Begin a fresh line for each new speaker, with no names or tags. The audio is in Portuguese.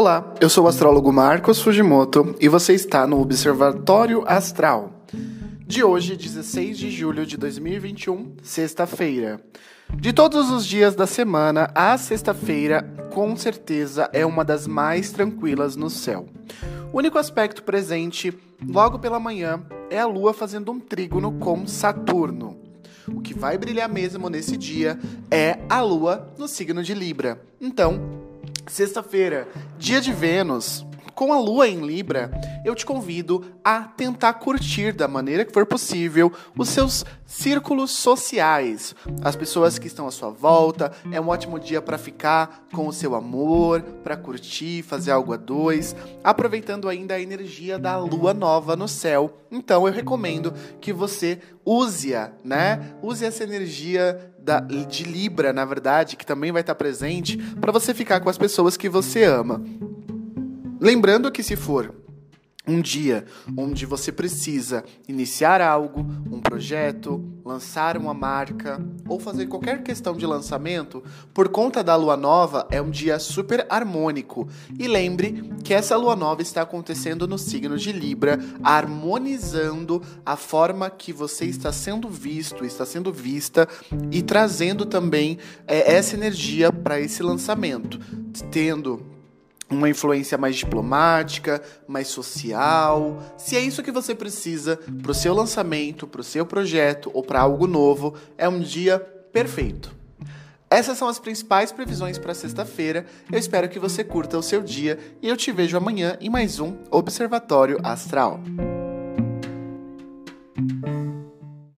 Olá, eu sou o astrólogo Marcos Fujimoto e você está no Observatório Astral. De hoje, 16 de julho de 2021, sexta-feira. De todos os dias da semana, a sexta-feira com certeza é uma das mais tranquilas no céu. O único aspecto presente logo pela manhã é a Lua fazendo um trígono com Saturno. O que vai brilhar mesmo nesse dia é a Lua no signo de Libra. Então, sexta-feira, dia de Vênus, com a lua em Libra, eu te convido a tentar curtir da maneira que for possível os seus círculos sociais, as pessoas que estão à sua volta. É um ótimo dia para ficar com o seu amor, para curtir, fazer algo a dois, aproveitando ainda a energia da lua nova no céu. Então eu recomendo que você use-a, né? Use essa energia da, de Libra, na verdade, que também vai estar presente, para você ficar com as pessoas que você ama. Lembrando que se for um dia onde você precisa iniciar algo, um projeto, lançar uma marca ou fazer qualquer questão de lançamento, por conta da lua nova, é um dia super harmônico. E lembre que essa lua nova está acontecendo no signo de Libra, harmonizando a forma que você está sendo visto, está sendo vista e trazendo também é, essa energia para esse lançamento, tendo uma influência mais diplomática, mais social. Se é isso que você precisa para o seu lançamento, para o seu projeto ou para algo novo, é um dia perfeito. Essas são as principais previsões para sexta-feira. Eu espero que você curta o seu dia e eu te vejo amanhã em mais um Observatório Astral.